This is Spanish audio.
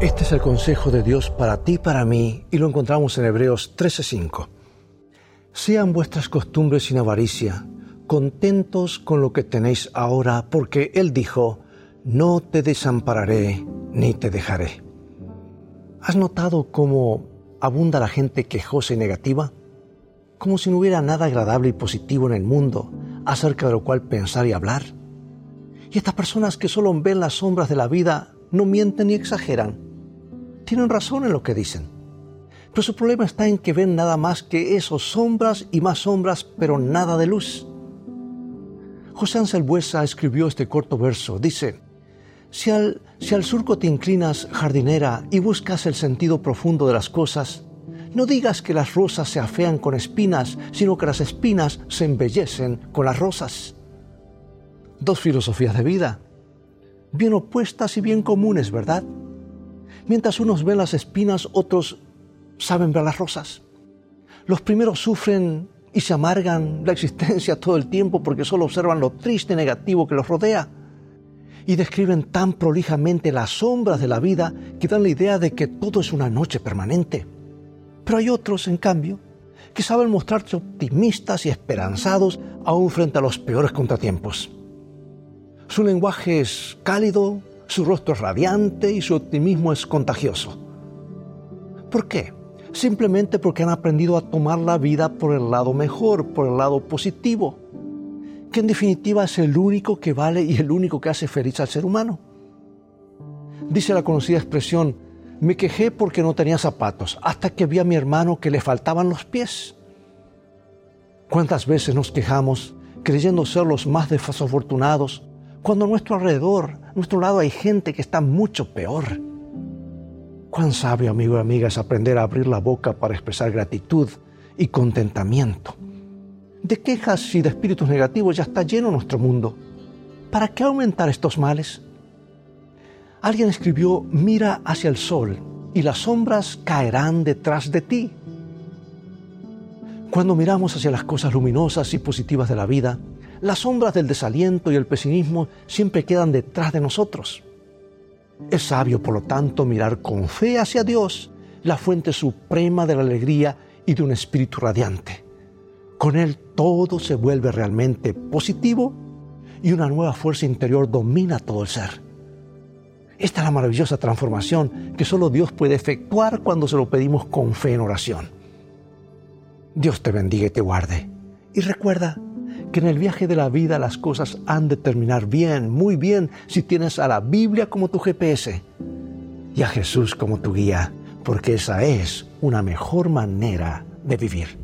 Este es el consejo de Dios para ti y para mí, y lo encontramos en Hebreos 13:5. Sean vuestras costumbres sin avaricia, contentos con lo que tenéis ahora, porque Él dijo, no te desampararé ni te dejaré. ¿Has notado cómo abunda la gente quejosa y negativa? Como si no hubiera nada agradable y positivo en el mundo acerca de lo cual pensar y hablar. Y estas personas que solo ven las sombras de la vida no mienten ni exageran. Tienen razón en lo que dicen. Pero su problema está en que ven nada más que esos sombras y más sombras, pero nada de luz. José Ansel Buesa escribió este corto verso. Dice, si al, si al surco te inclinas, jardinera, y buscas el sentido profundo de las cosas, no digas que las rosas se afean con espinas, sino que las espinas se embellecen con las rosas. Dos filosofías de vida, bien opuestas y bien comunes, ¿verdad? Mientras unos ven las espinas, otros saben ver las rosas. Los primeros sufren y se amargan la existencia todo el tiempo porque solo observan lo triste y negativo que los rodea y describen tan prolijamente las sombras de la vida que dan la idea de que todo es una noche permanente. Pero hay otros, en cambio, que saben mostrarse optimistas y esperanzados aún frente a los peores contratiempos. Su lenguaje es cálido, su rostro es radiante y su optimismo es contagioso. ¿Por qué? Simplemente porque han aprendido a tomar la vida por el lado mejor, por el lado positivo que en definitiva es el único que vale y el único que hace feliz al ser humano. Dice la conocida expresión, me quejé porque no tenía zapatos, hasta que vi a mi hermano que le faltaban los pies. ¿Cuántas veces nos quejamos creyendo ser los más desafortunados, cuando a nuestro alrededor, a nuestro lado hay gente que está mucho peor? Cuán sabio, amigo y amiga, es aprender a abrir la boca para expresar gratitud y contentamiento de quejas y de espíritus negativos ya está lleno nuestro mundo. ¿Para qué aumentar estos males? Alguien escribió, mira hacia el sol y las sombras caerán detrás de ti. Cuando miramos hacia las cosas luminosas y positivas de la vida, las sombras del desaliento y el pesimismo siempre quedan detrás de nosotros. Es sabio, por lo tanto, mirar con fe hacia Dios, la fuente suprema de la alegría y de un espíritu radiante. Con Él todo se vuelve realmente positivo y una nueva fuerza interior domina todo el ser. Esta es la maravillosa transformación que solo Dios puede efectuar cuando se lo pedimos con fe en oración. Dios te bendiga y te guarde. Y recuerda que en el viaje de la vida las cosas han de terminar bien, muy bien, si tienes a la Biblia como tu GPS y a Jesús como tu guía, porque esa es una mejor manera de vivir.